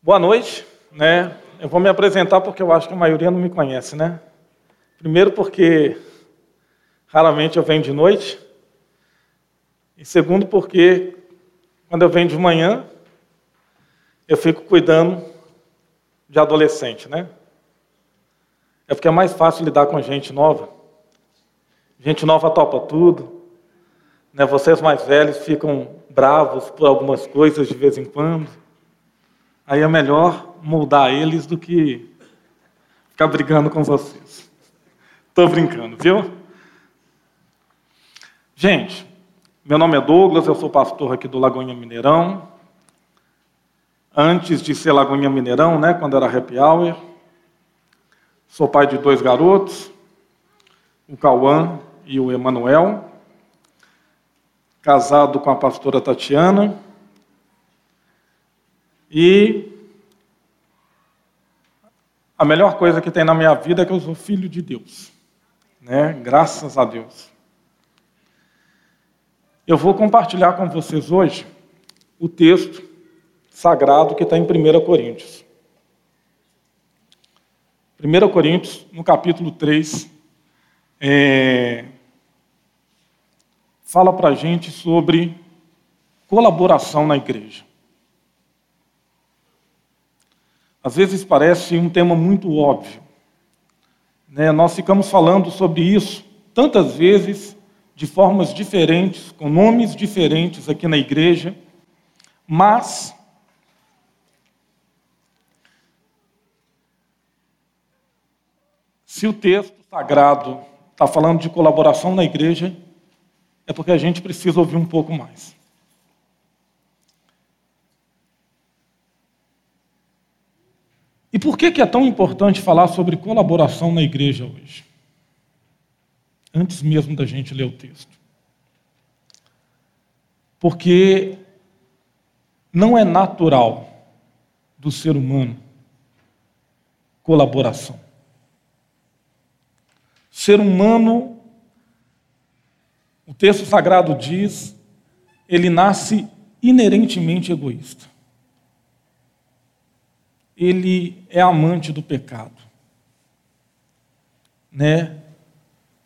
Boa noite, né? Eu vou me apresentar porque eu acho que a maioria não me conhece, né? Primeiro porque raramente eu venho de noite. E segundo porque quando eu venho de manhã, eu fico cuidando de adolescente, né? É porque é mais fácil lidar com gente nova. Gente nova topa tudo. Né? Vocês mais velhos ficam bravos por algumas coisas de vez em quando. Aí é melhor moldar eles do que ficar brigando com vocês. Estou brincando, viu? Gente, meu nome é Douglas, eu sou pastor aqui do Lagoinha Mineirão. Antes de ser Lagoinha Mineirão, né, quando era happy hour, sou pai de dois garotos, o Cauã e o Emanuel casado com a pastora Tatiana. E a melhor coisa que tem na minha vida é que eu sou filho de Deus. Né? Graças a Deus. Eu vou compartilhar com vocês hoje o texto sagrado que está em 1 Coríntios. 1 Coríntios, no capítulo 3, é, fala para a gente sobre colaboração na igreja. Às vezes parece um tema muito óbvio. Né? Nós ficamos falando sobre isso tantas vezes, de formas diferentes, com nomes diferentes aqui na igreja, mas se o texto sagrado está falando de colaboração na igreja, é porque a gente precisa ouvir um pouco mais. E por que, que é tão importante falar sobre colaboração na igreja hoje? Antes mesmo da gente ler o texto. Porque não é natural do ser humano colaboração. Ser humano o texto sagrado diz, ele nasce inerentemente egoísta. Ele é amante do pecado. Né?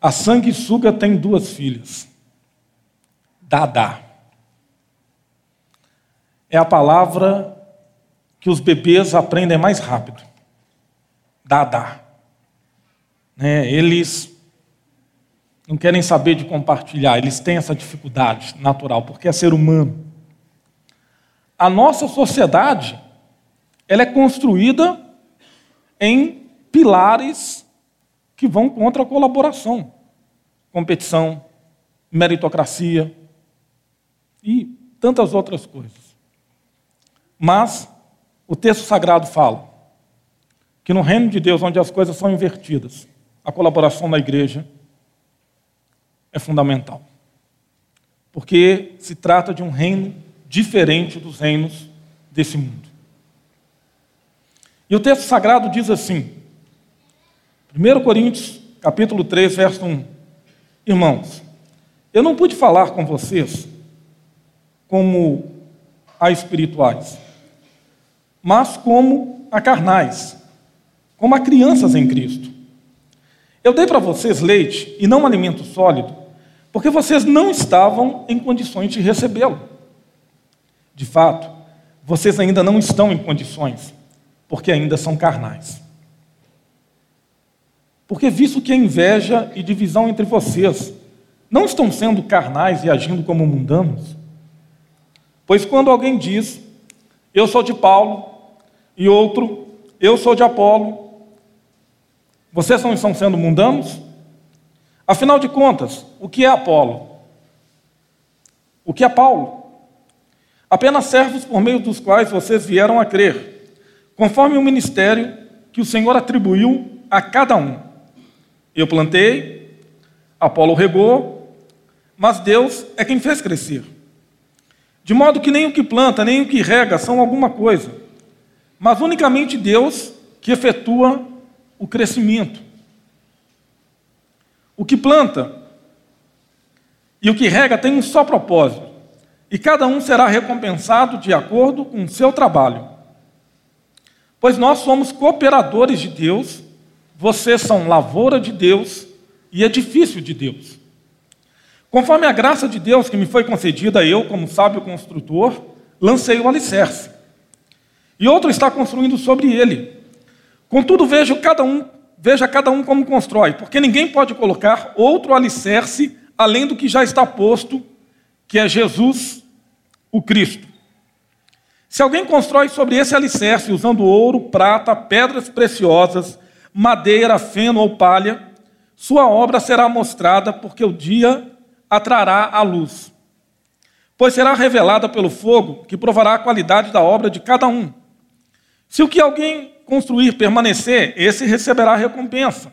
A sanguessuga tem duas filhas. Dadá. É a palavra que os bebês aprendem mais rápido. Dadá. Né? Eles não querem saber de compartilhar, eles têm essa dificuldade natural, porque é ser humano. A nossa sociedade, ela é construída em pilares que vão contra a colaboração, competição, meritocracia e tantas outras coisas. Mas o texto sagrado fala que no reino de Deus, onde as coisas são invertidas, a colaboração da igreja é fundamental. Porque se trata de um reino diferente dos reinos desse mundo. E o texto sagrado diz assim, 1 Coríntios, capítulo 3, verso 1. Irmãos, eu não pude falar com vocês como a espirituais, mas como a carnais, como a crianças em Cristo. Eu dei para vocês leite e não alimento sólido, porque vocês não estavam em condições de recebê-lo. De fato, vocês ainda não estão em condições, porque ainda são carnais. Porque, visto que a inveja e divisão entre vocês não estão sendo carnais e agindo como mundanos, pois quando alguém diz, eu sou de Paulo, e outro, eu sou de Apolo, vocês não estão sendo mundanos? Afinal de contas, o que é Apolo? O que é Paulo? Apenas servos por meio dos quais vocês vieram a crer, conforme o ministério que o Senhor atribuiu a cada um. Eu plantei, Apolo regou, mas Deus é quem fez crescer. De modo que nem o que planta, nem o que rega são alguma coisa, mas unicamente Deus que efetua o crescimento. O que planta e o que rega tem um só propósito, e cada um será recompensado de acordo com o seu trabalho. Pois nós somos cooperadores de Deus, vocês são lavoura de Deus e edifício de Deus. Conforme a graça de Deus que me foi concedida, eu, como sábio construtor, lancei o alicerce. E outro está construindo sobre ele. Contudo, vejo cada um, veja cada um como constrói, porque ninguém pode colocar outro alicerce além do que já está posto, que é Jesus, o Cristo. Se alguém constrói sobre esse alicerce usando ouro, prata, pedras preciosas, madeira, feno ou palha, sua obra será mostrada, porque o dia atrará a luz. Pois será revelada pelo fogo, que provará a qualidade da obra de cada um. Se o que alguém construir permanecer, esse receberá recompensa.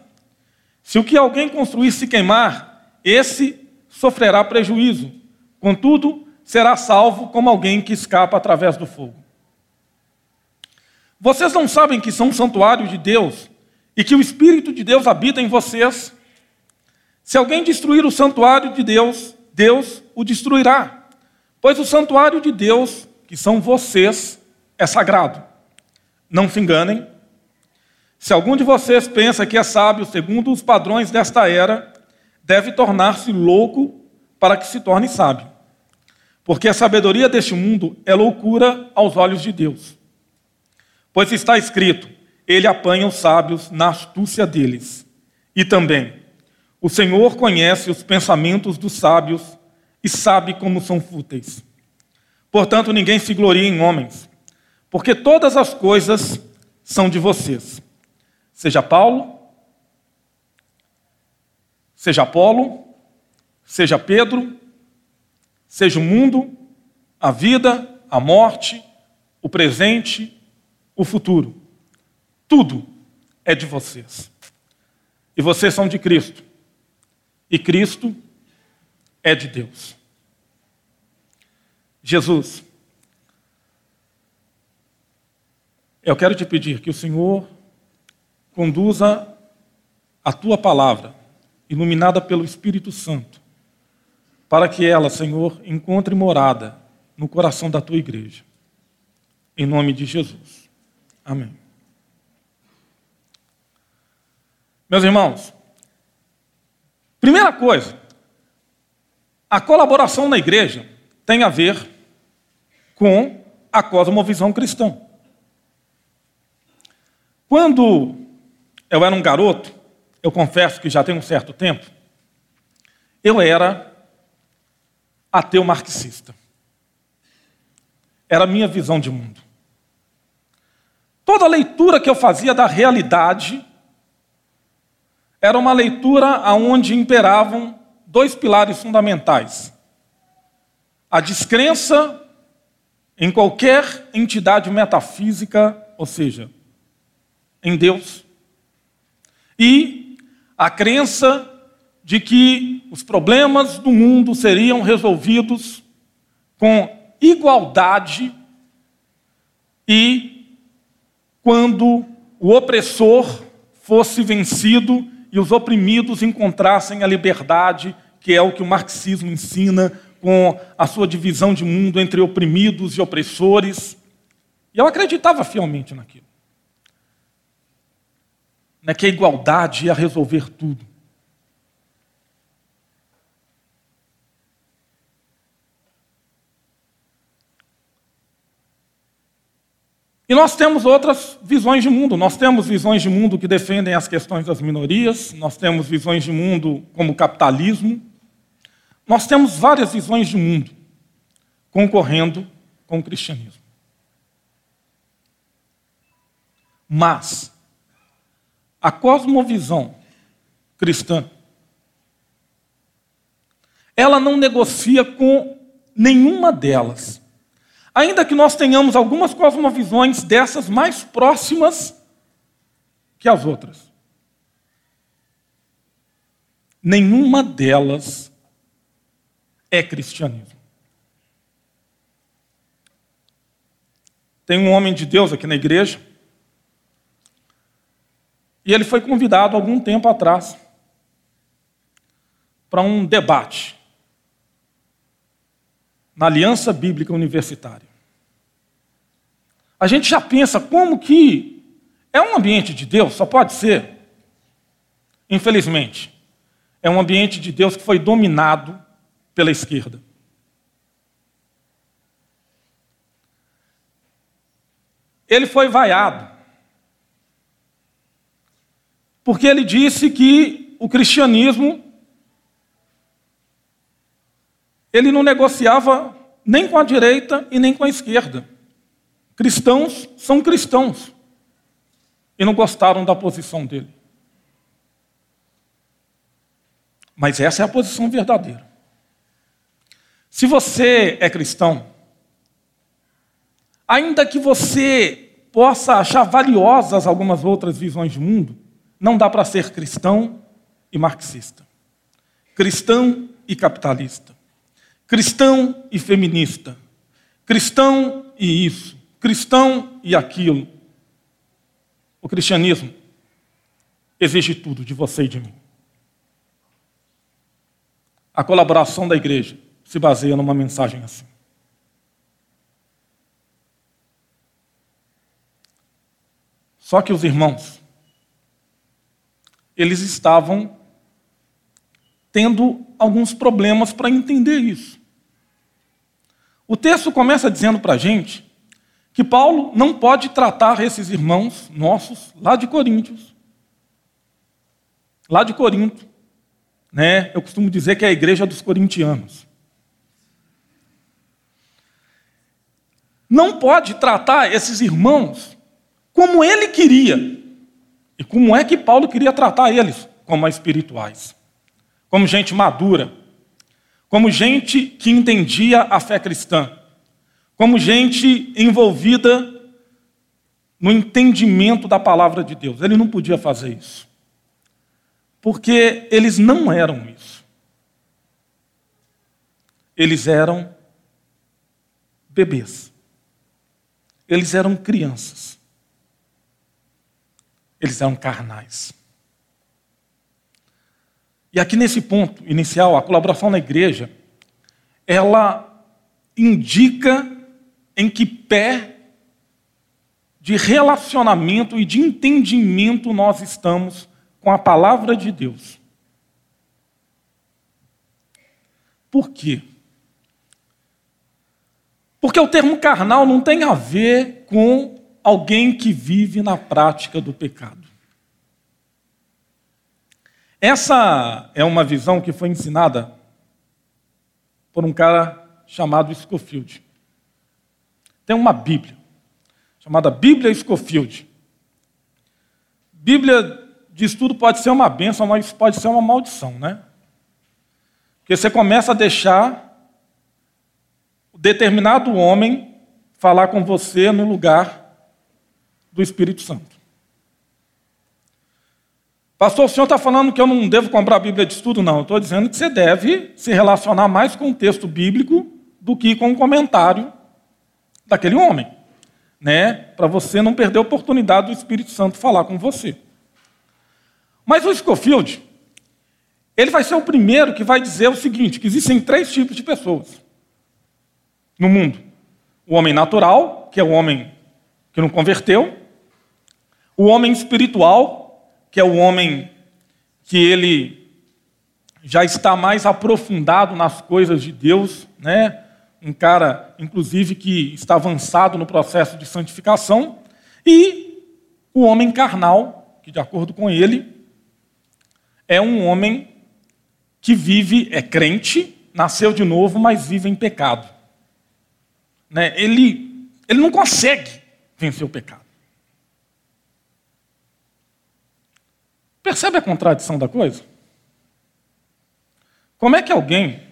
Se o que alguém construir se queimar, esse sofrerá prejuízo. Contudo, será salvo como alguém que escapa através do fogo. Vocês não sabem que são um santuário de Deus e que o Espírito de Deus habita em vocês? Se alguém destruir o santuário de Deus, Deus o destruirá. Pois o santuário de Deus, que são vocês, é sagrado. Não se enganem. Se algum de vocês pensa que é sábio segundo os padrões desta era, deve tornar-se louco para que se torne sábio. Porque a sabedoria deste mundo é loucura aos olhos de Deus. Pois está escrito: Ele apanha os sábios na astúcia deles. E também, o Senhor conhece os pensamentos dos sábios e sabe como são fúteis. Portanto, ninguém se glorie em homens, porque todas as coisas são de vocês. Seja Paulo, seja Apolo, seja Pedro, seja o mundo, a vida, a morte, o presente, o futuro. Tudo é de vocês. E vocês são de Cristo e Cristo é de Deus. Jesus, eu quero te pedir que o Senhor conduza a tua palavra, iluminada pelo Espírito Santo, para que ela, Senhor, encontre morada no coração da tua igreja. Em nome de Jesus. Amém. Meus irmãos, Primeira coisa, a colaboração na igreja tem a ver com a cosmovisão cristã. Quando eu era um garoto, eu confesso que já tem um certo tempo, eu era ateu marxista. Era a minha visão de mundo. Toda leitura que eu fazia da realidade era uma leitura onde imperavam dois pilares fundamentais: a descrença em qualquer entidade metafísica, ou seja, em Deus, e a crença de que os problemas do mundo seriam resolvidos com igualdade e quando o opressor fosse vencido e os oprimidos encontrassem a liberdade, que é o que o marxismo ensina com a sua divisão de mundo entre oprimidos e opressores. E eu acreditava fielmente naquilo. Né, que a igualdade ia resolver tudo. E nós temos outras visões de mundo. Nós temos visões de mundo que defendem as questões das minorias, nós temos visões de mundo como capitalismo. Nós temos várias visões de mundo concorrendo com o cristianismo. Mas a cosmovisão cristã ela não negocia com nenhuma delas. Ainda que nós tenhamos algumas cosmovisões dessas mais próximas que as outras. Nenhuma delas é cristianismo. Tem um homem de Deus aqui na igreja, e ele foi convidado algum tempo atrás para um debate na Aliança Bíblica Universitária. A gente já pensa como que É um ambiente de Deus? Só pode ser. Infelizmente, é um ambiente de Deus que foi dominado pela esquerda. Ele foi vaiado. Porque ele disse que o cristianismo ele não negociava nem com a direita e nem com a esquerda. Cristãos são cristãos. E não gostaram da posição dele. Mas essa é a posição verdadeira. Se você é cristão, ainda que você possa achar valiosas algumas outras visões de mundo, não dá para ser cristão e marxista, cristão e capitalista, cristão e feminista, cristão e isso, cristão e aquilo. O cristianismo exige tudo de você e de mim. A colaboração da igreja se baseia numa mensagem assim. Só que os irmãos, eles estavam tendo alguns problemas para entender isso. O texto começa dizendo para a gente que Paulo não pode tratar esses irmãos nossos lá de Coríntios, lá de Corinto, né? Eu costumo dizer que é a igreja dos corintianos. Não pode tratar esses irmãos como ele queria. E como é que Paulo queria tratar eles? Como espirituais, como gente madura, como gente que entendia a fé cristã, como gente envolvida no entendimento da palavra de Deus. Ele não podia fazer isso. Porque eles não eram isso. Eles eram bebês. Eles eram crianças. Eles eram carnais. E aqui nesse ponto inicial, a colaboração na igreja, ela indica em que pé de relacionamento e de entendimento nós estamos com a palavra de Deus. Por quê? Porque o termo carnal não tem a ver com alguém que vive na prática do pecado. Essa é uma visão que foi ensinada por um cara chamado Scofield. Tem uma Bíblia, chamada Bíblia Scofield. Bíblia diz tudo pode ser uma bênção, mas pode ser uma maldição, né? Porque você começa a deixar determinado homem falar com você no lugar do Espírito Santo. Pastor, o senhor está falando que eu não devo comprar a Bíblia de estudo? Não, eu estou dizendo que você deve se relacionar mais com o texto bíblico do que com o comentário daquele homem, né? Para você não perder a oportunidade do Espírito Santo falar com você. Mas o Scofield, ele vai ser o primeiro que vai dizer o seguinte: que existem três tipos de pessoas no mundo: o homem natural, que é o homem que não converteu, o homem espiritual, que é o homem que ele já está mais aprofundado nas coisas de Deus, né? Um cara, inclusive, que está avançado no processo de santificação, e o homem carnal, que de acordo com ele é um homem que vive, é crente, nasceu de novo, mas vive em pecado. Né? Ele, ele não consegue vencer o pecado. Percebe a contradição da coisa? Como é que alguém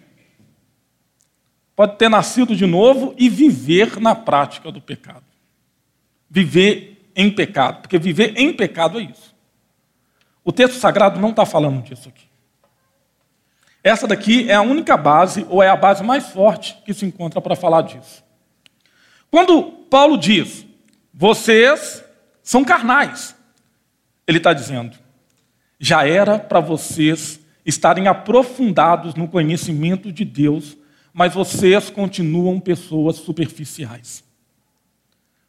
pode ter nascido de novo e viver na prática do pecado? Viver em pecado, porque viver em pecado é isso. O texto sagrado não está falando disso aqui. Essa daqui é a única base, ou é a base mais forte que se encontra para falar disso. Quando Paulo diz, vocês são carnais, ele está dizendo, já era para vocês estarem aprofundados no conhecimento de Deus, mas vocês continuam pessoas superficiais.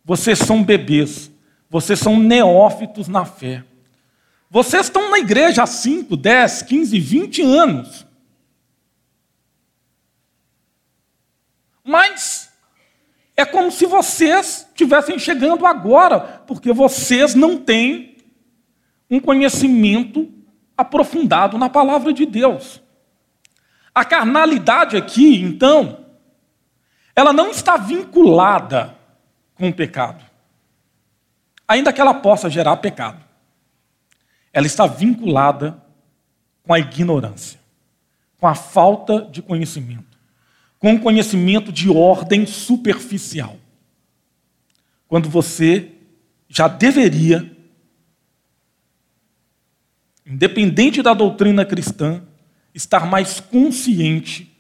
Vocês são bebês, Vocês são neófitos na fé. Vocês estão na igreja há 5, 10, 15, 20 anos. Mas é como se vocês estivessem chegando agora, porque vocês não têm um conhecimento aprofundado na palavra de Deus. A carnalidade aqui, então, ela não está vinculada com o pecado, ainda que ela possa gerar pecado. Ela está vinculada com a ignorância, com a falta de conhecimento, com o conhecimento de ordem superficial. Quando você já deveria independente da doutrina cristã, estar mais consciente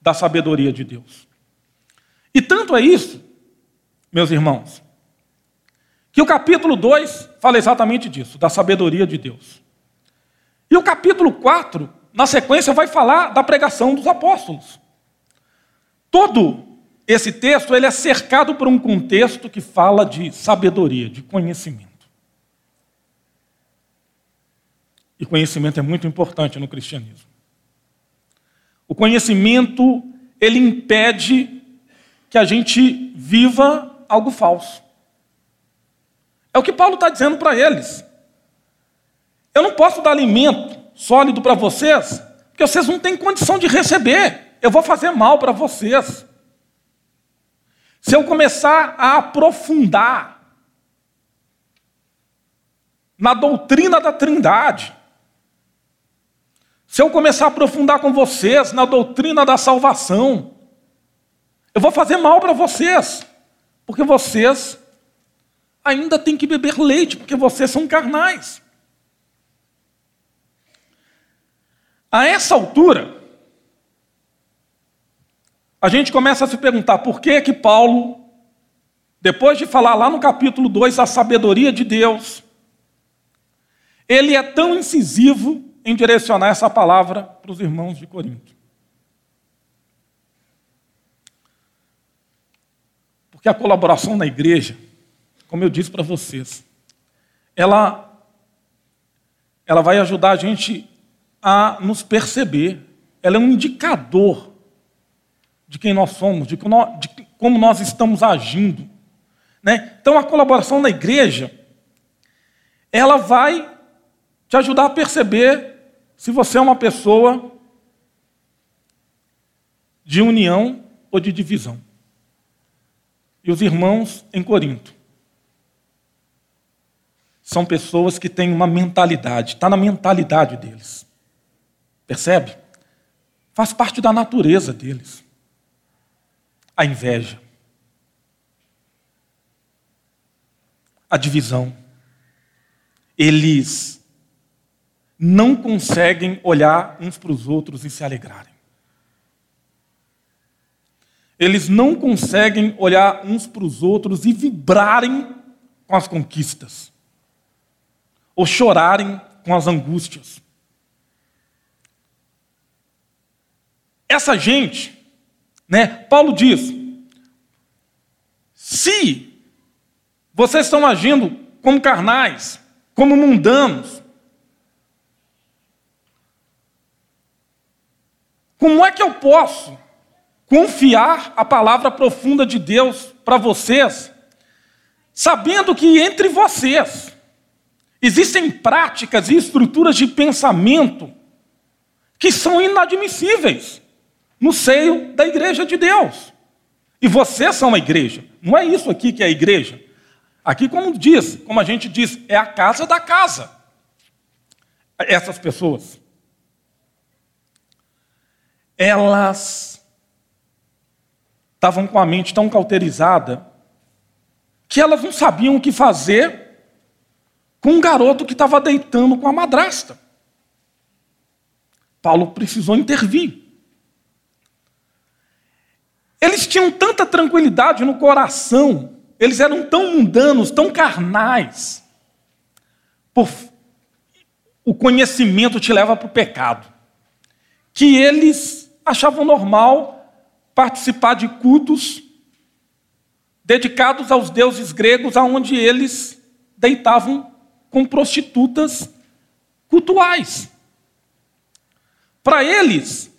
da sabedoria de Deus. E tanto é isso, meus irmãos, que o capítulo 2 fala exatamente disso, da sabedoria de Deus. E o capítulo 4, na sequência, vai falar da pregação dos apóstolos. Todo esse texto ele é cercado por um contexto que fala de sabedoria, de conhecimento. E conhecimento é muito importante no cristianismo. O conhecimento, ele impede que a gente viva algo falso. É o que Paulo está dizendo para eles. Eu não posso dar alimento sólido para vocês, porque vocês não têm condição de receber. Eu vou fazer mal para vocês. Se eu começar a aprofundar na doutrina da Trindade, se eu começar a aprofundar com vocês na doutrina da salvação, eu vou fazer mal para vocês, porque vocês ainda têm que beber leite, porque vocês são carnais. A essa altura, a gente começa a se perguntar por que que Paulo, depois de falar lá no capítulo 2 a sabedoria de Deus, ele é tão incisivo em direcionar essa palavra para os irmãos de Corinto. Porque a colaboração na igreja, como eu disse para vocês, ela, ela vai ajudar a gente a nos perceber. Ela é um indicador de quem nós somos, de como nós estamos agindo. Né? Então, a colaboração na igreja, ela vai te ajudar a perceber se você é uma pessoa de união ou de divisão. E os irmãos em Corinto são pessoas que têm uma mentalidade, está na mentalidade deles. Percebe? Faz parte da natureza deles. A inveja, a divisão. Eles não conseguem olhar uns para os outros e se alegrarem. Eles não conseguem olhar uns para os outros e vibrarem com as conquistas, ou chorarem com as angústias. Essa gente, né? Paulo diz: se vocês estão agindo como carnais, como mundanos, Como é que eu posso confiar a palavra profunda de Deus para vocês, sabendo que entre vocês existem práticas e estruturas de pensamento que são inadmissíveis no seio da igreja de Deus? E vocês são a igreja. Não é isso aqui que é a igreja. Aqui, como diz, como a gente diz, é a casa da casa. Essas pessoas elas estavam com a mente tão cauterizada que elas não sabiam o que fazer com um garoto que estava deitando com a madrasta. Paulo precisou intervir. Eles tinham tanta tranquilidade no coração, eles eram tão mundanos, tão carnais. Por... O conhecimento te leva para o pecado. Que eles achavam normal participar de cultos dedicados aos deuses gregos, aonde eles deitavam com prostitutas cultuais. Para eles,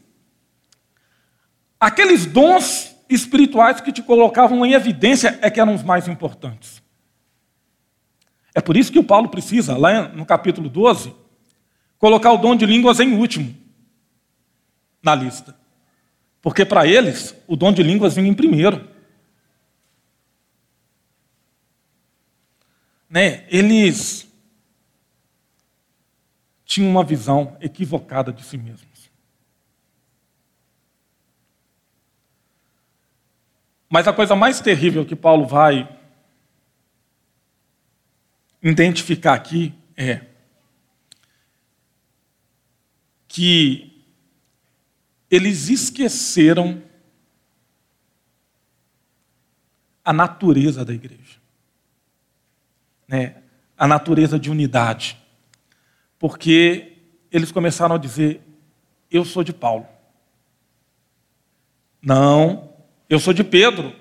aqueles dons espirituais que te colocavam em evidência é que eram os mais importantes. É por isso que o Paulo precisa, lá no capítulo 12, colocar o dom de línguas em último na lista. Porque para eles, o dom de línguas vinha em primeiro. Né? Eles tinham uma visão equivocada de si mesmos. Mas a coisa mais terrível que Paulo vai identificar aqui é que eles esqueceram a natureza da igreja, né? a natureza de unidade, porque eles começaram a dizer: Eu sou de Paulo. Não, eu sou de Pedro.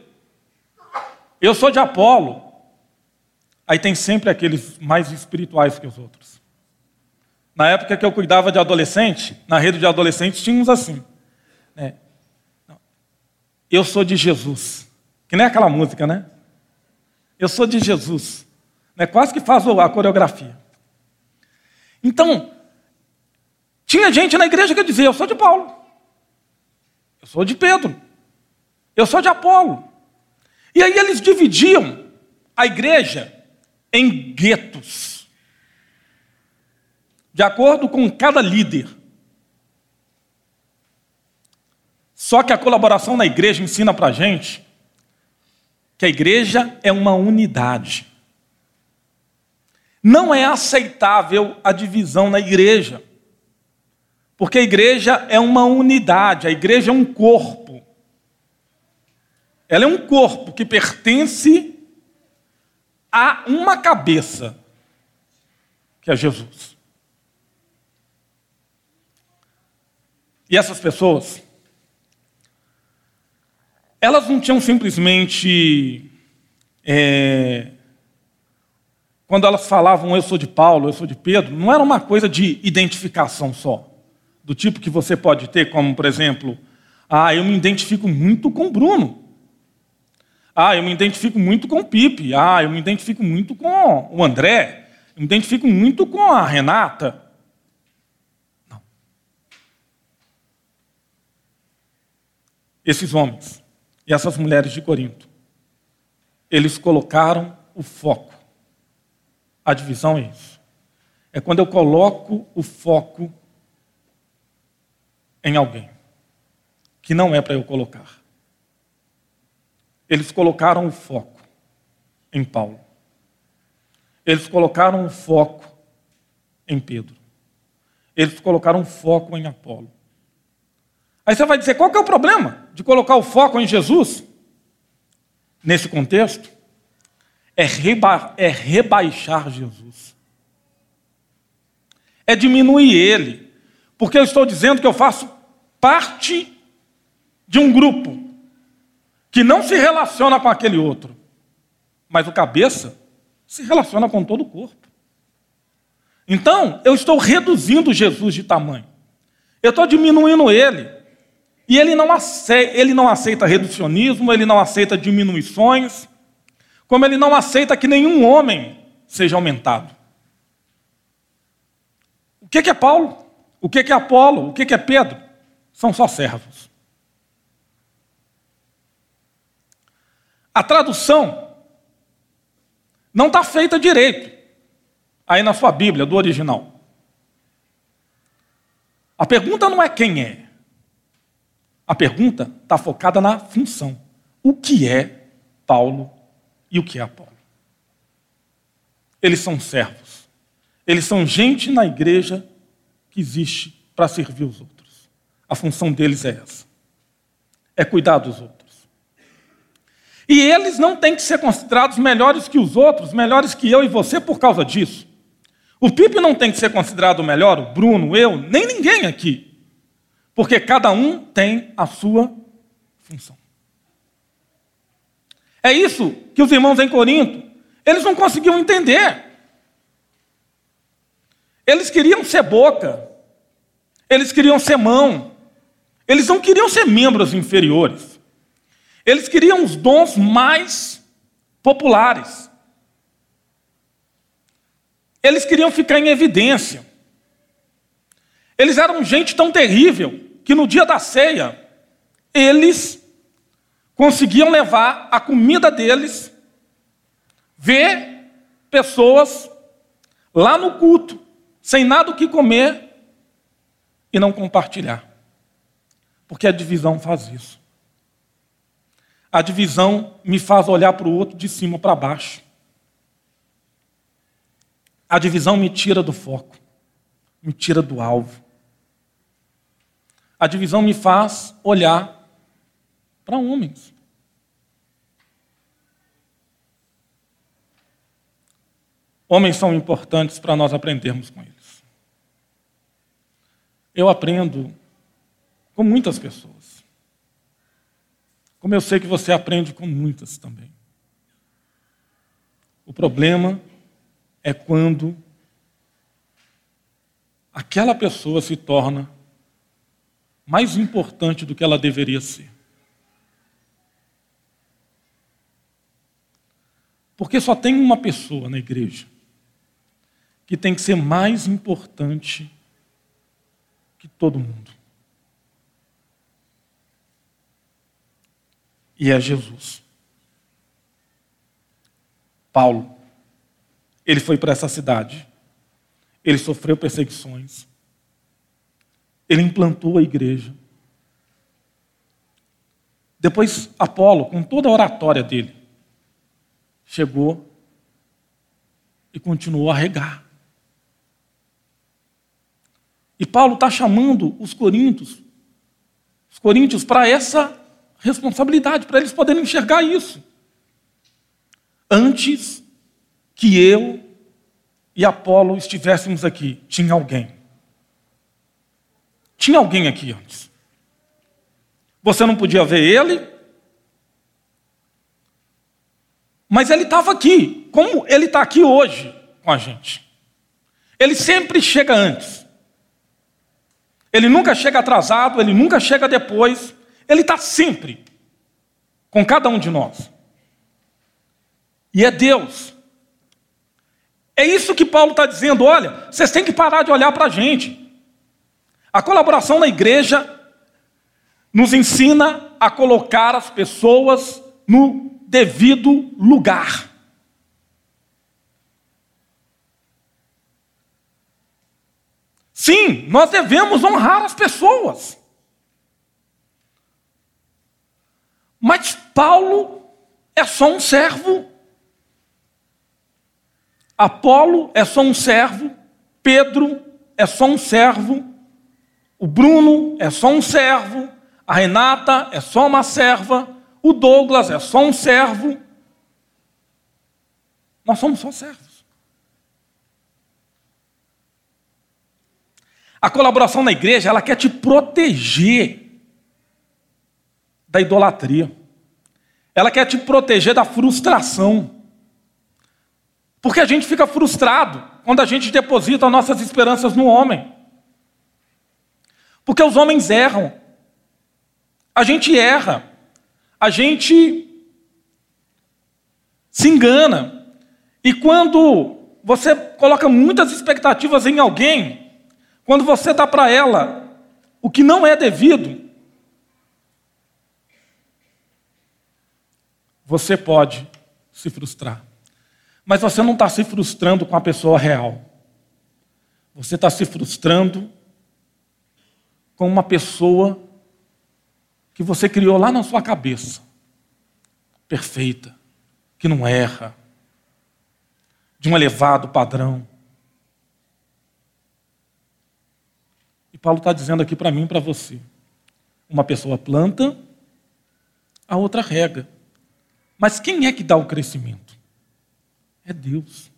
Eu sou de Apolo. Aí tem sempre aqueles mais espirituais que os outros. Na época que eu cuidava de adolescente, na rede de adolescentes, tínhamos assim. Né? Eu sou de Jesus. Que nem aquela música, né? Eu sou de Jesus. Né? Quase que faz a coreografia. Então, tinha gente na igreja que dizia: Eu sou de Paulo. Eu sou de Pedro. Eu sou de Apolo. E aí eles dividiam a igreja em guetos, de acordo com cada líder. Só que a colaboração na igreja ensina para gente que a igreja é uma unidade. Não é aceitável a divisão na igreja, porque a igreja é uma unidade, a igreja é um corpo. Ela é um corpo que pertence a uma cabeça, que é Jesus. E essas pessoas, elas não tinham simplesmente. É, quando elas falavam eu sou de Paulo, eu sou de Pedro, não era uma coisa de identificação só. Do tipo que você pode ter, como por exemplo, ah, eu me identifico muito com Bruno. Ah, eu me identifico muito com o Pipe. Ah, eu me identifico muito com o André. Eu me identifico muito com a Renata. Não. Esses homens e essas mulheres de Corinto, eles colocaram o foco. A divisão é isso. É quando eu coloco o foco em alguém que não é para eu colocar. Eles colocaram o foco em Paulo. Eles colocaram o foco em Pedro. Eles colocaram o foco em Apolo. Aí você vai dizer: qual que é o problema de colocar o foco em Jesus? Nesse contexto, é, reba é rebaixar Jesus. É diminuir ele. Porque eu estou dizendo que eu faço parte de um grupo que não se relaciona com aquele outro, mas o cabeça se relaciona com todo o corpo. Então, eu estou reduzindo Jesus de tamanho. Eu estou diminuindo ele. E ele não, aceita, ele não aceita reducionismo, ele não aceita diminuições, como ele não aceita que nenhum homem seja aumentado. O que é Paulo? O que é Apolo? O que é Pedro? São só servos. A tradução não está feita direito aí na sua Bíblia, do original. A pergunta não é quem é. A pergunta está focada na função. O que é Paulo e o que é Apolo? Eles são servos. Eles são gente na igreja que existe para servir os outros. A função deles é essa: é cuidar dos outros. E eles não têm que ser considerados melhores que os outros, melhores que eu e você por causa disso. O Pipe não tem que ser considerado melhor, o Bruno, eu, nem ninguém aqui. Porque cada um tem a sua função. É isso que os irmãos em Corinto, eles não conseguiam entender. Eles queriam ser boca, eles queriam ser mão, eles não queriam ser membros inferiores. Eles queriam os dons mais populares. Eles queriam ficar em evidência. Eles eram gente tão terrível que no dia da ceia, eles conseguiam levar a comida deles, ver pessoas lá no culto, sem nada o que comer e não compartilhar. Porque a divisão faz isso. A divisão me faz olhar para o outro de cima para baixo. A divisão me tira do foco, me tira do alvo. A divisão me faz olhar para homens. Homens são importantes para nós aprendermos com eles. Eu aprendo com muitas pessoas. Como eu sei que você aprende com muitas também. O problema é quando aquela pessoa se torna mais importante do que ela deveria ser. Porque só tem uma pessoa na igreja que tem que ser mais importante que todo mundo. E é Jesus. Paulo, ele foi para essa cidade, ele sofreu perseguições, ele implantou a igreja. Depois, Apolo, com toda a oratória dele, chegou e continuou a regar. E Paulo está chamando os coríntios, os coríntios para essa responsabilidade, para eles poderem enxergar isso. Antes que eu e Apolo estivéssemos aqui, tinha alguém. Tinha alguém aqui antes. Você não podia ver ele, mas ele estava aqui, como ele está aqui hoje com a gente. Ele sempre chega antes. Ele nunca chega atrasado, ele nunca chega depois. Ele está sempre com cada um de nós. E é Deus. É isso que Paulo está dizendo. Olha, vocês têm que parar de olhar para a gente. A colaboração na igreja nos ensina a colocar as pessoas no devido lugar. Sim, nós devemos honrar as pessoas. Mas Paulo é só um servo. Apolo é só um servo. Pedro é só um servo. O Bruno é só um servo, a Renata é só uma serva, o Douglas é só um servo. Nós somos só servos. A colaboração na igreja, ela quer te proteger da idolatria. Ela quer te proteger da frustração. Porque a gente fica frustrado quando a gente deposita nossas esperanças no homem. Porque os homens erram. A gente erra. A gente se engana. E quando você coloca muitas expectativas em alguém, quando você dá para ela o que não é devido, você pode se frustrar. Mas você não está se frustrando com a pessoa real. Você está se frustrando com uma pessoa que você criou lá na sua cabeça, perfeita, que não erra, de um elevado padrão. E Paulo está dizendo aqui para mim e para você: uma pessoa planta, a outra rega. Mas quem é que dá o crescimento? É Deus.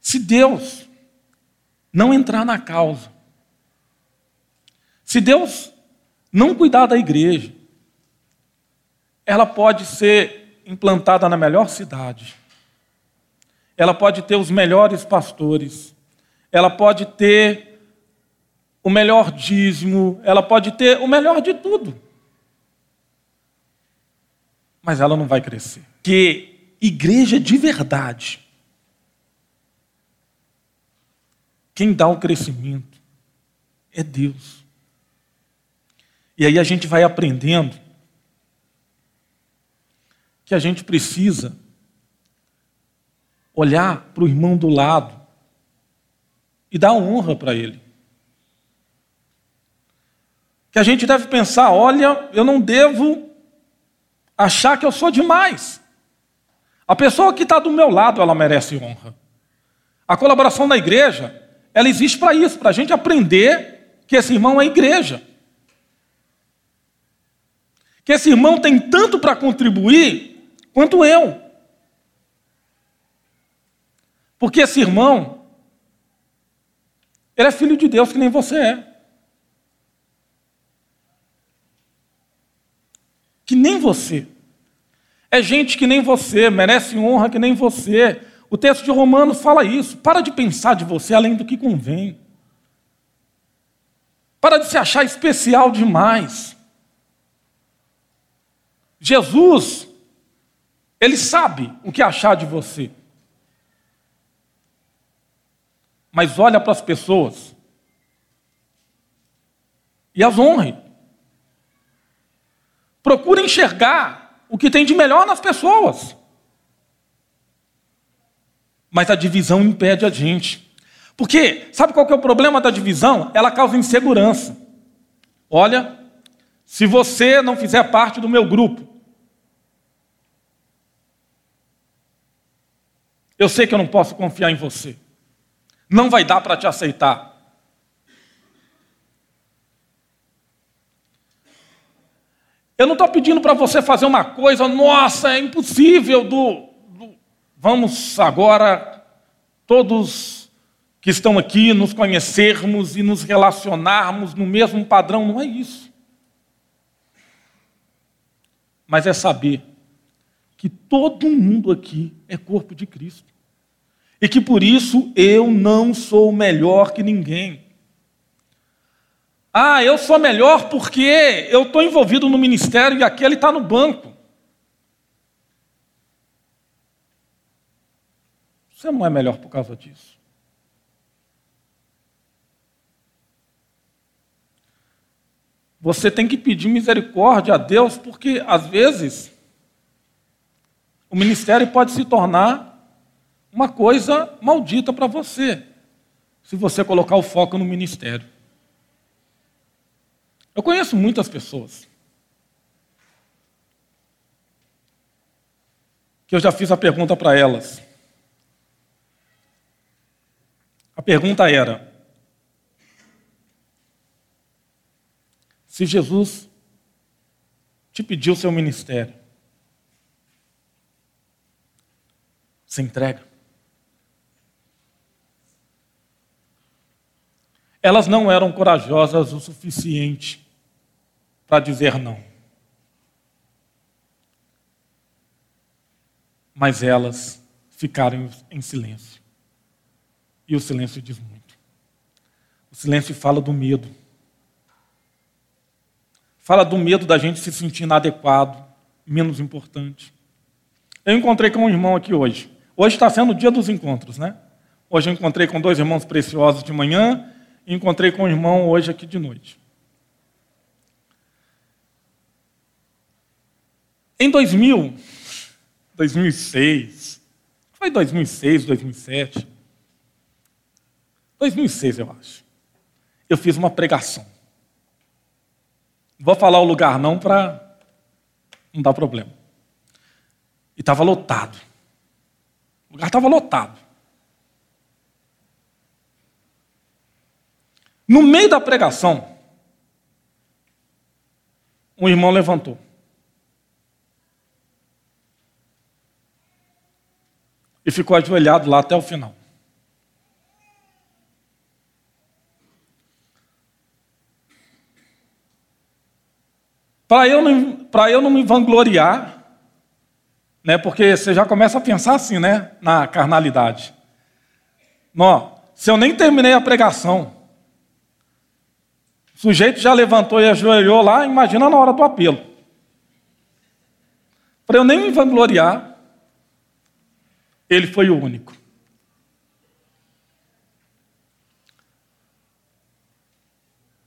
Se Deus não entrar na causa, se Deus não cuidar da igreja, ela pode ser implantada na melhor cidade. Ela pode ter os melhores pastores. Ela pode ter o melhor dízimo, ela pode ter o melhor de tudo. Mas ela não vai crescer. Que igreja de verdade, quem dá o crescimento é Deus. E aí a gente vai aprendendo que a gente precisa olhar para o irmão do lado e dar honra para ele. Que a gente deve pensar: olha, eu não devo achar que eu sou demais. A pessoa que está do meu lado, ela merece honra. A colaboração da igreja, ela existe para isso, para a gente aprender que esse irmão é igreja. Que esse irmão tem tanto para contribuir quanto eu. Porque esse irmão, ele é filho de Deus que nem você é. Que nem você. É gente que nem você, merece honra que nem você. O texto de Romanos fala isso. Para de pensar de você além do que convém. Para de se achar especial demais. Jesus, ele sabe o que achar de você. Mas olha para as pessoas e as honre. Procure enxergar o que tem de melhor nas pessoas. Mas a divisão impede a gente. Porque, sabe qual é o problema da divisão? Ela causa insegurança. Olha, se você não fizer parte do meu grupo, Eu sei que eu não posso confiar em você. Não vai dar para te aceitar. Eu não estou pedindo para você fazer uma coisa, nossa, é impossível do, do, Vamos agora, todos que estão aqui, nos conhecermos e nos relacionarmos no mesmo padrão. Não é isso. Mas é saber que todo mundo aqui é corpo de Cristo. E que por isso eu não sou melhor que ninguém. Ah, eu sou melhor porque eu estou envolvido no ministério e aquele está no banco. Você não é melhor por causa disso. Você tem que pedir misericórdia a Deus, porque às vezes o ministério pode se tornar uma coisa maldita para você, se você colocar o foco no ministério. Eu conheço muitas pessoas que eu já fiz a pergunta para elas. A pergunta era: se Jesus te pediu seu ministério, se entrega. Elas não eram corajosas o suficiente para dizer não. Mas elas ficaram em silêncio. E o silêncio diz muito. O silêncio fala do medo. Fala do medo da gente se sentir inadequado, menos importante. Eu encontrei com um irmão aqui hoje. Hoje está sendo o dia dos encontros, né? Hoje eu encontrei com dois irmãos preciosos de manhã e encontrei com um irmão hoje aqui de noite. Em 2000, 2006, foi 2006, 2007, 2006 eu acho, eu fiz uma pregação. Não vou falar o lugar não para não dar problema. E estava lotado. O lugar estava lotado. No meio da pregação, um irmão levantou. E ficou ajoelhado lá até o final. Para eu, não, eu não me vangloriar, né, porque você já começa a pensar assim, né, na carnalidade. Não, se eu nem terminei a pregação, o sujeito já levantou e ajoelhou lá, imagina na hora do apelo. Para eu nem me vangloriar, ele foi o único.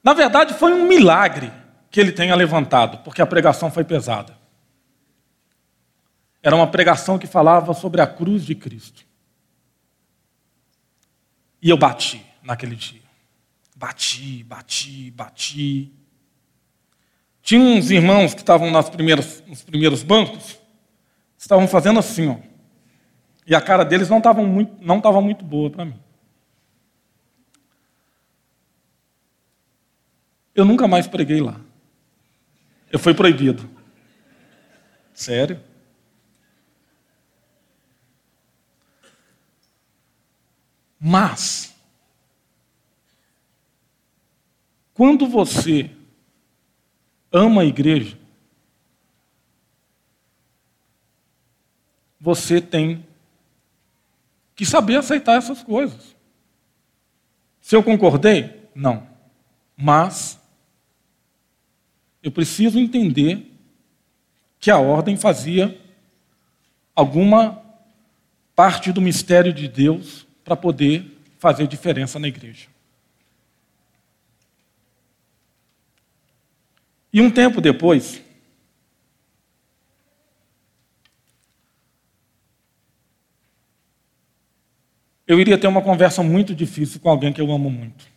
Na verdade, foi um milagre que ele tenha levantado, porque a pregação foi pesada. Era uma pregação que falava sobre a cruz de Cristo. E eu bati naquele dia. Bati, bati, bati. Tinha uns irmãos que estavam nas primeiras, nos primeiros bancos, estavam fazendo assim, ó. E a cara deles não estava muito, muito boa para mim. Eu nunca mais preguei lá. Eu fui proibido. Sério? Mas, quando você ama a igreja, você tem que saber aceitar essas coisas. Se eu concordei? Não. Mas eu preciso entender que a ordem fazia alguma parte do mistério de Deus para poder fazer diferença na igreja. E um tempo depois, eu iria ter uma conversa muito difícil com alguém que eu amo muito.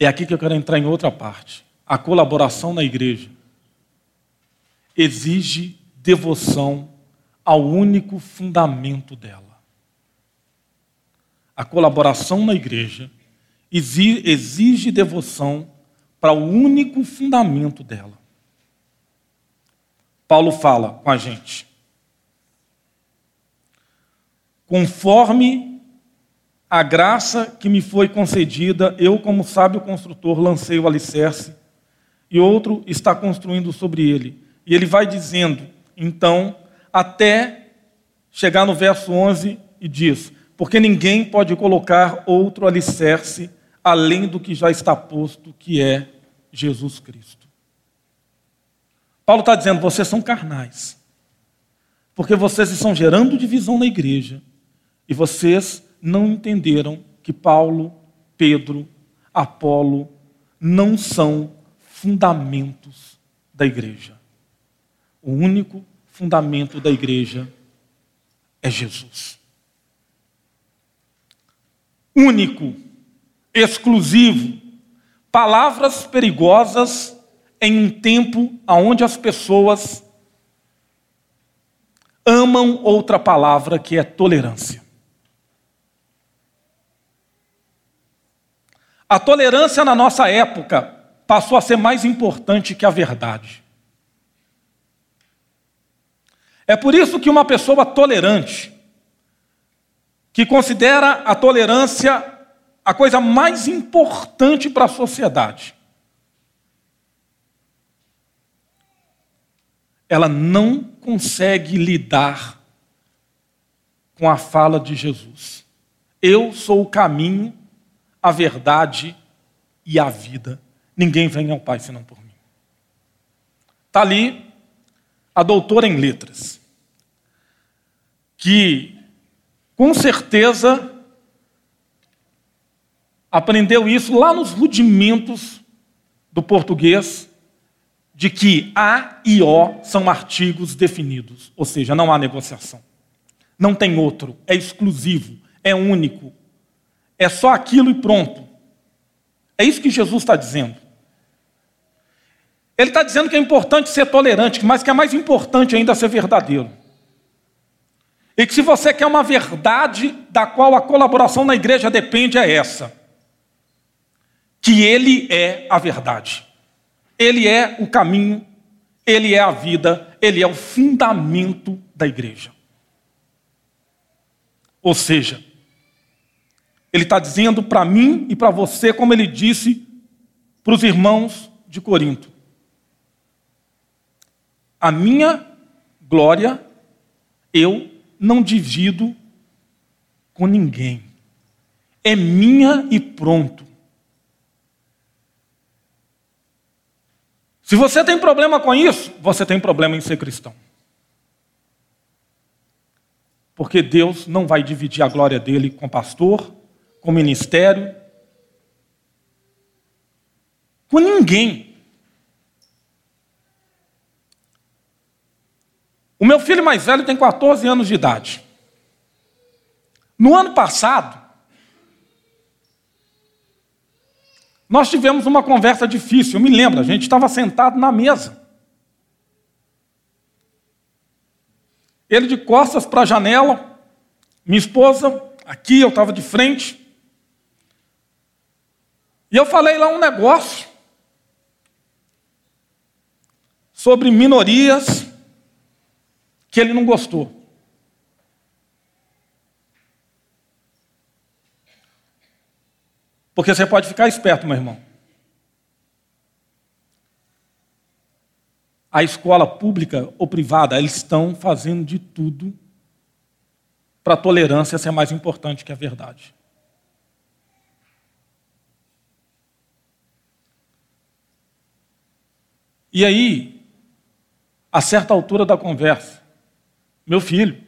É aqui que eu quero entrar em outra parte. A colaboração na igreja exige devoção ao único fundamento dela. A colaboração na igreja exige devoção para o único fundamento dela. Paulo fala com a gente. Conforme a graça que me foi concedida, eu, como sábio construtor, lancei o alicerce, e outro está construindo sobre ele. E ele vai dizendo, então, até chegar no verso 11 e diz: Porque ninguém pode colocar outro alicerce além do que já está posto, que é Jesus Cristo. Paulo está dizendo: vocês são carnais, porque vocês estão gerando divisão na igreja e vocês não entenderam que Paulo, Pedro, Apolo não são fundamentos da igreja. O único fundamento da igreja é Jesus. Único, exclusivo, palavras perigosas em um tempo onde as pessoas amam outra palavra que é tolerância. A tolerância na nossa época passou a ser mais importante que a verdade. É por isso que uma pessoa tolerante, que considera a tolerância a coisa mais importante para a sociedade, ela não consegue lidar com a fala de Jesus. Eu sou o caminho, a verdade e a vida. Ninguém vem ao Pai senão por mim. Está ali a doutora em letras, que com certeza aprendeu isso lá nos rudimentos do português, de que A e O são artigos definidos, ou seja, não há negociação. Não tem outro, é exclusivo, é único, é só aquilo e pronto. É isso que Jesus está dizendo. Ele está dizendo que é importante ser tolerante, mas que é mais importante ainda ser verdadeiro. E que se você quer uma verdade da qual a colaboração na igreja depende, é essa: que Ele é a verdade, Ele é o caminho, Ele é a vida, Ele é o fundamento da igreja. Ou seja, Ele está dizendo para mim e para você, como Ele disse para os irmãos de Corinto: A minha glória eu não divido com ninguém. É minha e pronto. Se você tem problema com isso, você tem problema em ser cristão. Porque Deus não vai dividir a glória dele com pastor, com ministério, com ninguém. O meu filho mais velho tem 14 anos de idade. No ano passado, nós tivemos uma conversa difícil. Eu me lembro, a gente estava sentado na mesa. Ele de costas para a janela, minha esposa aqui, eu estava de frente. E eu falei lá um negócio sobre minorias que ele não gostou. Porque você pode ficar esperto, meu irmão. A escola pública ou privada, eles estão fazendo de tudo para a tolerância ser mais importante que a verdade. E aí, a certa altura da conversa, meu filho,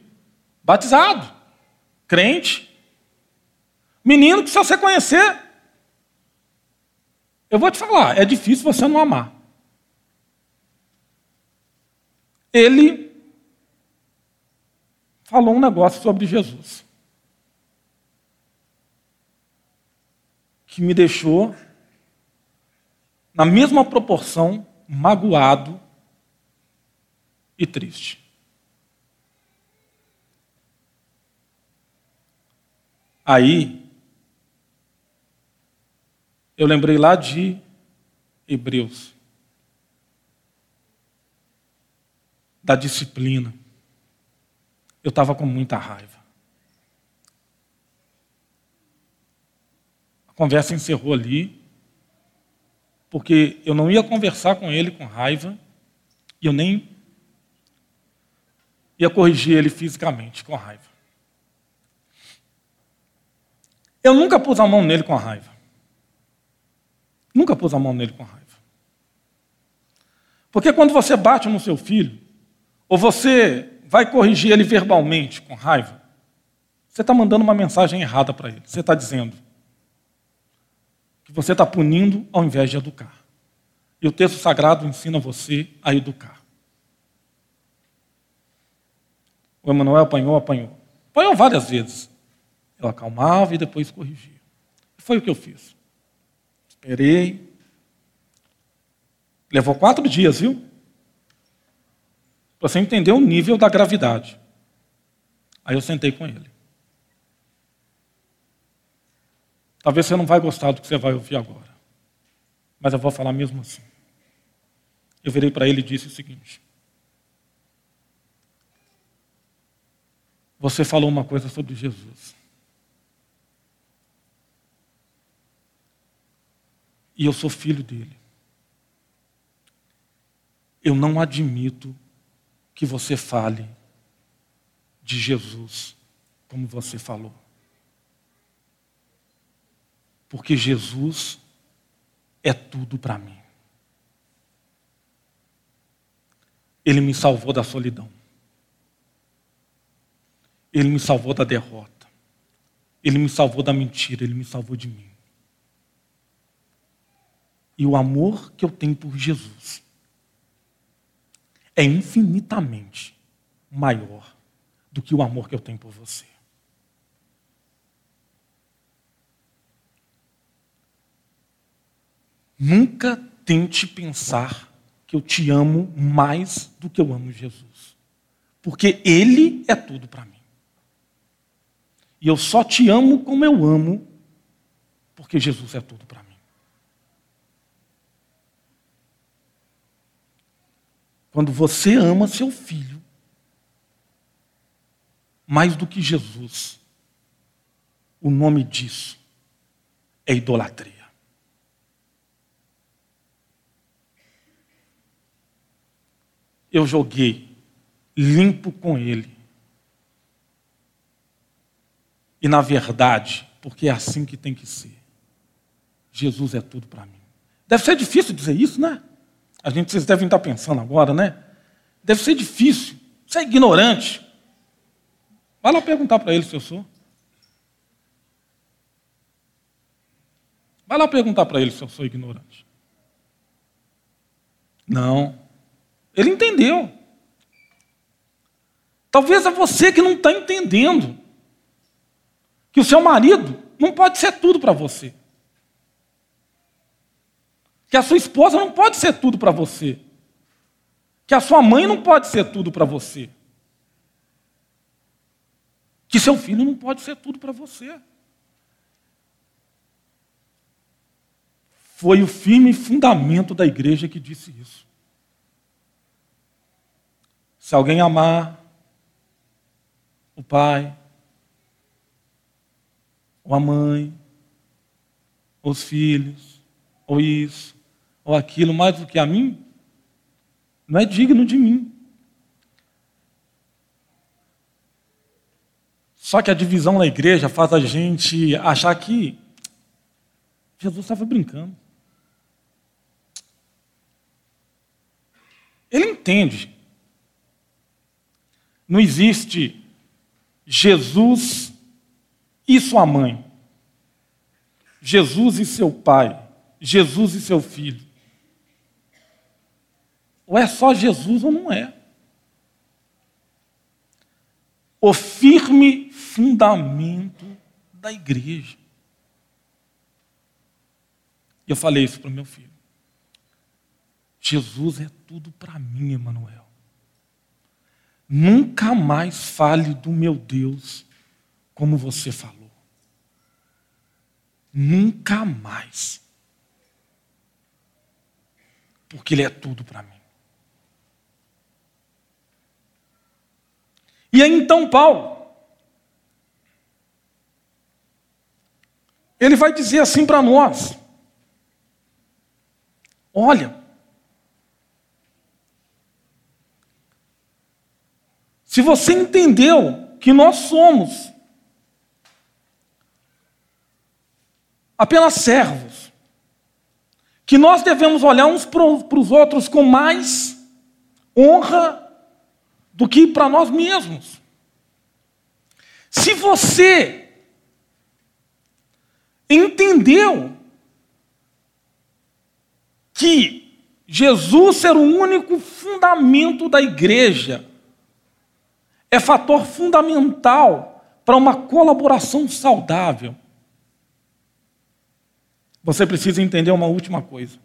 batizado, crente, menino que se você conhecer, eu vou te falar, é difícil você não amar. Ele falou um negócio sobre Jesus. Que me deixou, na mesma proporção, magoado e triste. Aí, eu lembrei lá de Hebreus, da disciplina. Eu estava com muita raiva. A conversa encerrou ali, porque eu não ia conversar com ele com raiva, e eu nem ia corrigir ele fisicamente com raiva. Eu nunca pus a mão nele com raiva. Nunca pus a mão nele com raiva. Porque quando você bate no seu filho, ou você vai corrigir ele verbalmente com raiva, você está mandando uma mensagem errada para ele. Você está dizendo que você está punindo ao invés de educar. E o texto sagrado ensina você a educar. O Emanuel apanhou, apanhou. Apanhou várias vezes. Eu acalmava e depois corrigia. Foi o que eu fiz. Esperei. Levou quatro dias, viu? Para você entender o nível da gravidade. Aí eu sentei com ele. Talvez você não vai gostar do que você vai ouvir agora. Mas eu vou falar mesmo assim. Eu virei para ele e disse o seguinte: Você falou uma coisa sobre Jesus. E eu sou filho dele. Eu não admito que você fale de Jesus como você falou. Porque Jesus é tudo para mim. Ele me salvou da solidão. Ele me salvou da derrota. Ele me salvou da mentira. Ele me salvou de mim e o amor que eu tenho por Jesus é infinitamente maior do que o amor que eu tenho por você. Nunca tente pensar que eu te amo mais do que eu amo Jesus. Porque Ele é tudo para mim. E eu só te amo como eu amo, porque Jesus é tudo para mim. Quando você ama seu filho mais do que Jesus, o nome disso é idolatria. Eu joguei limpo com ele. E na verdade, porque é assim que tem que ser. Jesus é tudo para mim. Deve ser difícil dizer isso, né? A gente, vocês devem estar pensando agora, né? Deve ser difícil. Você é ignorante. Vai lá perguntar para ele se eu sou. Vai lá perguntar para ele se eu sou ignorante. Não. Ele entendeu. Talvez é você que não está entendendo que o seu marido não pode ser tudo para você. Que a sua esposa não pode ser tudo para você. Que a sua mãe não pode ser tudo para você. Que seu filho não pode ser tudo para você. Foi o firme fundamento da igreja que disse isso. Se alguém amar o pai, ou a mãe, os filhos, ou isso, ou aquilo, mais do que a mim, não é digno de mim. Só que a divisão na igreja faz a gente achar que Jesus estava brincando. Ele entende. Não existe Jesus e sua mãe, Jesus e seu pai, Jesus e seu filho. Ou é só Jesus ou não é. O firme fundamento da igreja. E eu falei isso para o meu filho. Jesus é tudo para mim, Emanuel. Nunca mais fale do meu Deus como você falou. Nunca mais. Porque Ele é tudo para mim. E aí então Paulo, ele vai dizer assim para nós: olha, se você entendeu que nós somos apenas servos, que nós devemos olhar uns para os outros com mais honra do que para nós mesmos. Se você entendeu que Jesus ser o único fundamento da igreja é fator fundamental para uma colaboração saudável. Você precisa entender uma última coisa.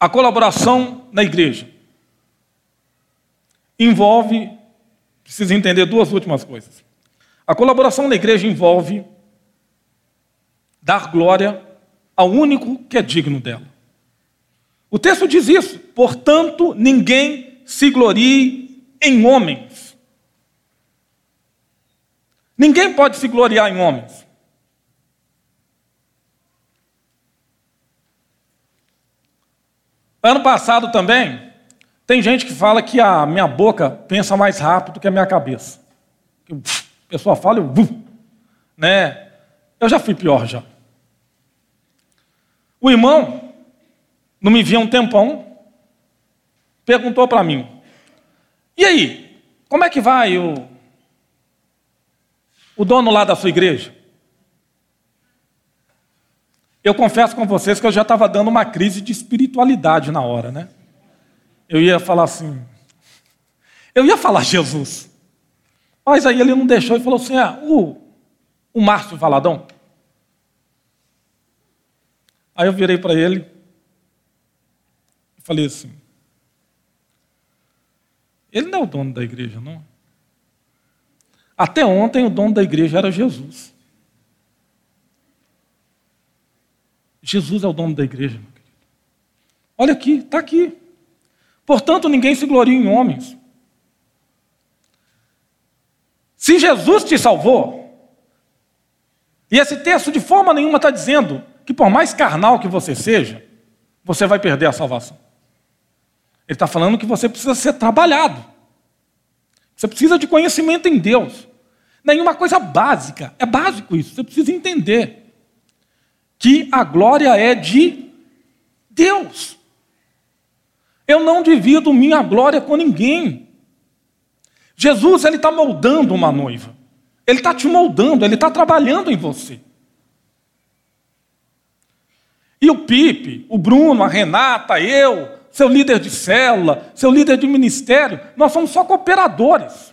A colaboração na igreja envolve, precisa entender duas últimas coisas. A colaboração na igreja envolve dar glória ao único que é digno dela. O texto diz isso, portanto, ninguém se glorie em homens. Ninguém pode se gloriar em homens. Ano passado também, tem gente que fala que a minha boca pensa mais rápido que a minha cabeça. A pessoa fala, eu. Né? Eu já fui pior já. O irmão não me via um tempão, perguntou para mim: E aí, como é que vai o, o dono lá da sua igreja? Eu confesso com vocês que eu já estava dando uma crise de espiritualidade na hora, né? Eu ia falar assim, eu ia falar Jesus. Mas aí ele não deixou e falou assim: ah, o, o Márcio Valadão. Aí eu virei para ele e falei assim: ele não é o dono da igreja, não. Até ontem o dono da igreja era Jesus. Jesus é o dono da igreja, meu querido. Olha aqui, está aqui. Portanto, ninguém se gloria em homens. Se Jesus te salvou, e esse texto de forma nenhuma está dizendo que por mais carnal que você seja, você vai perder a salvação. Ele está falando que você precisa ser trabalhado. Você precisa de conhecimento em Deus. Nenhuma coisa básica. É básico isso. Você precisa entender que a glória é de Deus. Eu não divido minha glória com ninguém. Jesus ele está moldando uma noiva. Ele está te moldando. Ele está trabalhando em você. E o Pipe, o Bruno, a Renata, eu, seu líder de célula, seu líder de ministério, nós somos só cooperadores.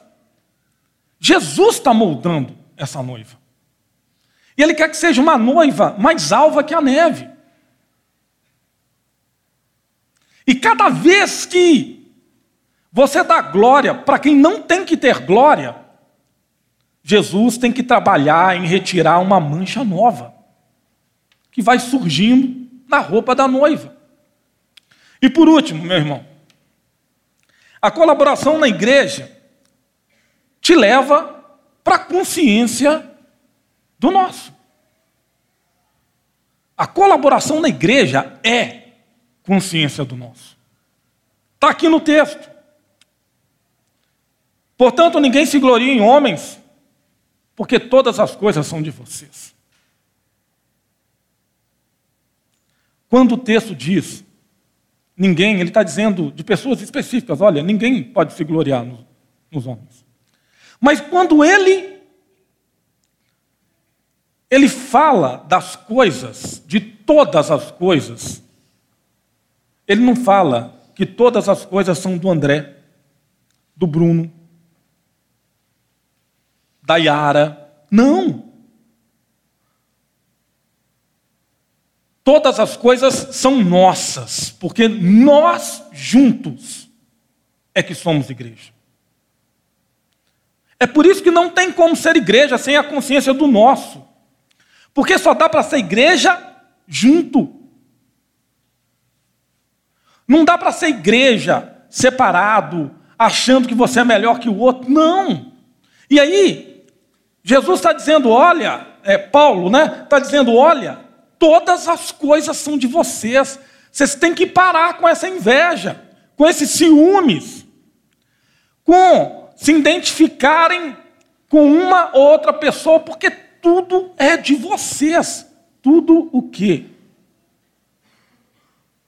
Jesus está moldando essa noiva. E Ele quer que seja uma noiva mais alva que a neve. E cada vez que você dá glória para quem não tem que ter glória, Jesus tem que trabalhar em retirar uma mancha nova que vai surgindo na roupa da noiva. E por último, meu irmão, a colaboração na igreja te leva para a consciência do nosso. A colaboração na igreja é consciência do nosso. Está aqui no texto. Portanto, ninguém se gloria em homens, porque todas as coisas são de vocês. Quando o texto diz, ninguém, ele está dizendo de pessoas específicas, olha, ninguém pode se gloriar nos, nos homens. Mas quando ele ele fala das coisas, de todas as coisas, ele não fala que todas as coisas são do André, do Bruno, da Yara. Não. todas as coisas são nossas, porque nós juntos é que somos igreja. É por isso que não tem como ser igreja sem a consciência do nosso. Porque só dá para ser igreja junto. Não dá para ser igreja separado, achando que você é melhor que o outro. Não. E aí, Jesus está dizendo: olha, é, Paulo, né? Está dizendo: olha, todas as coisas são de vocês. Vocês têm que parar com essa inveja, com esses ciúmes, com se identificarem com uma ou outra pessoa, porque tudo é de vocês. Tudo o quê?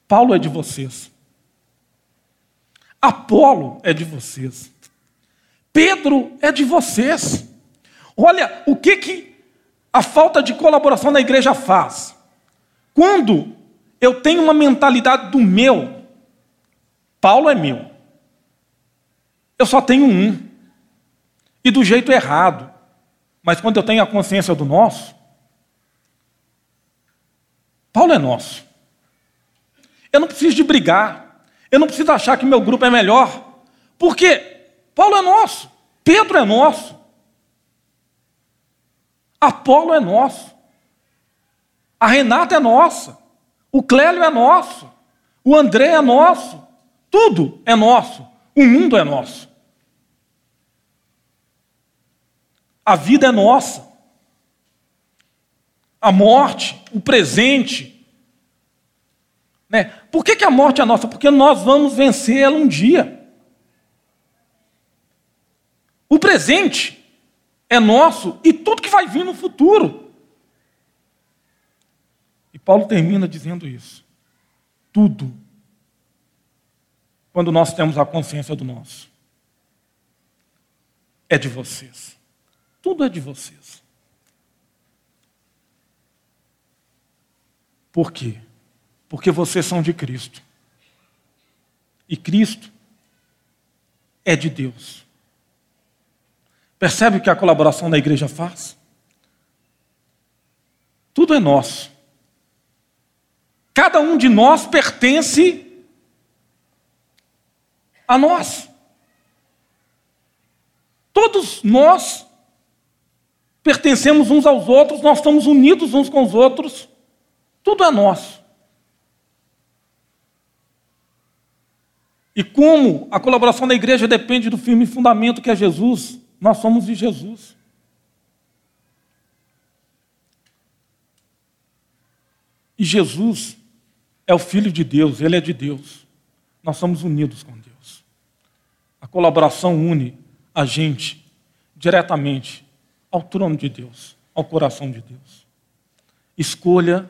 Paulo é de vocês. Apolo é de vocês. Pedro é de vocês. Olha o que, que a falta de colaboração na igreja faz. Quando eu tenho uma mentalidade do meu, Paulo é meu. Eu só tenho um. E do jeito errado. Mas quando eu tenho a consciência do nosso, Paulo é nosso. Eu não preciso de brigar. Eu não preciso achar que meu grupo é melhor. Porque Paulo é nosso. Pedro é nosso. Apolo é nosso. A Renata é nossa. O Clélio é nosso. O André é nosso. Tudo é nosso. O mundo é nosso. A vida é nossa. A morte, o presente. Por que, que a morte é nossa? Porque nós vamos vencer ela um dia. O presente é nosso e tudo que vai vir no futuro. Paulo termina dizendo isso. Tudo. Quando nós temos a consciência do nosso. É de vocês. Tudo é de vocês. Por quê? Porque vocês são de Cristo. E Cristo é de Deus. Percebe o que a colaboração da igreja faz? Tudo é nosso. Cada um de nós pertence a nós. Todos nós pertencemos uns aos outros, nós estamos unidos uns com os outros, tudo é nosso. E como a colaboração da igreja depende do firme fundamento que é Jesus, nós somos de Jesus. E Jesus é o Filho de Deus, ele é de Deus. nós somos unidos com Deus. A colaboração une a gente diretamente ao trono de Deus, ao coração de Deus. Escolha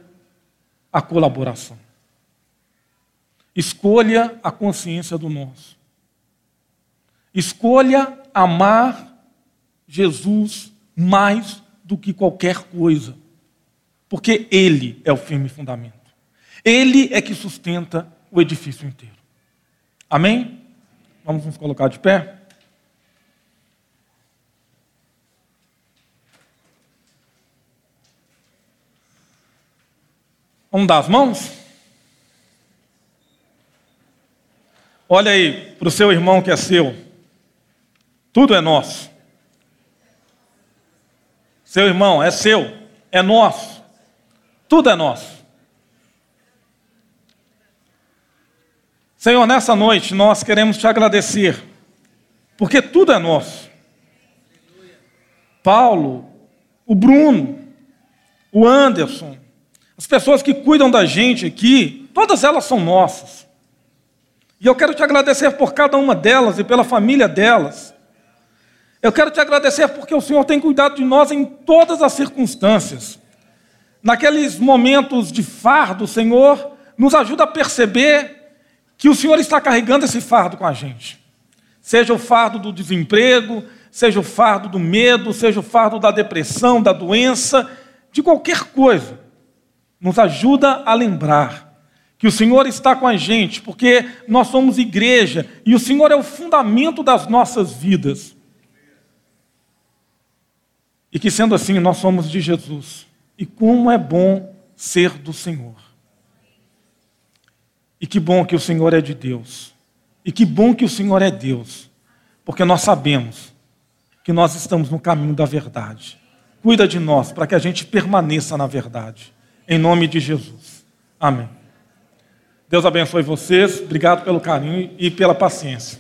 a colaboração. Escolha a consciência do nosso. Escolha amar Jesus mais do que qualquer coisa, porque Ele é o firme fundamento. Ele é que sustenta o edifício inteiro. Amém? Vamos nos colocar de pé? Vamos dar as mãos? Olha aí para o seu irmão que é seu. Tudo é nosso. Seu irmão é seu, é nosso. Tudo é nosso. Senhor, nessa noite nós queremos te agradecer, porque tudo é nosso. Paulo, o Bruno, o Anderson, as pessoas que cuidam da gente aqui, todas elas são nossas. E eu quero te agradecer por cada uma delas e pela família delas. Eu quero te agradecer porque o Senhor tem cuidado de nós em todas as circunstâncias. Naqueles momentos de fardo, o Senhor nos ajuda a perceber que o Senhor está carregando esse fardo com a gente. Seja o fardo do desemprego, seja o fardo do medo, seja o fardo da depressão, da doença, de qualquer coisa. Nos ajuda a lembrar que o Senhor está com a gente, porque nós somos igreja e o Senhor é o fundamento das nossas vidas. E que sendo assim, nós somos de Jesus. E como é bom ser do Senhor. E que bom que o Senhor é de Deus. E que bom que o Senhor é Deus. Porque nós sabemos que nós estamos no caminho da verdade. Cuida de nós para que a gente permaneça na verdade. Em nome de Jesus. Amém. Deus abençoe vocês. Obrigado pelo carinho e pela paciência.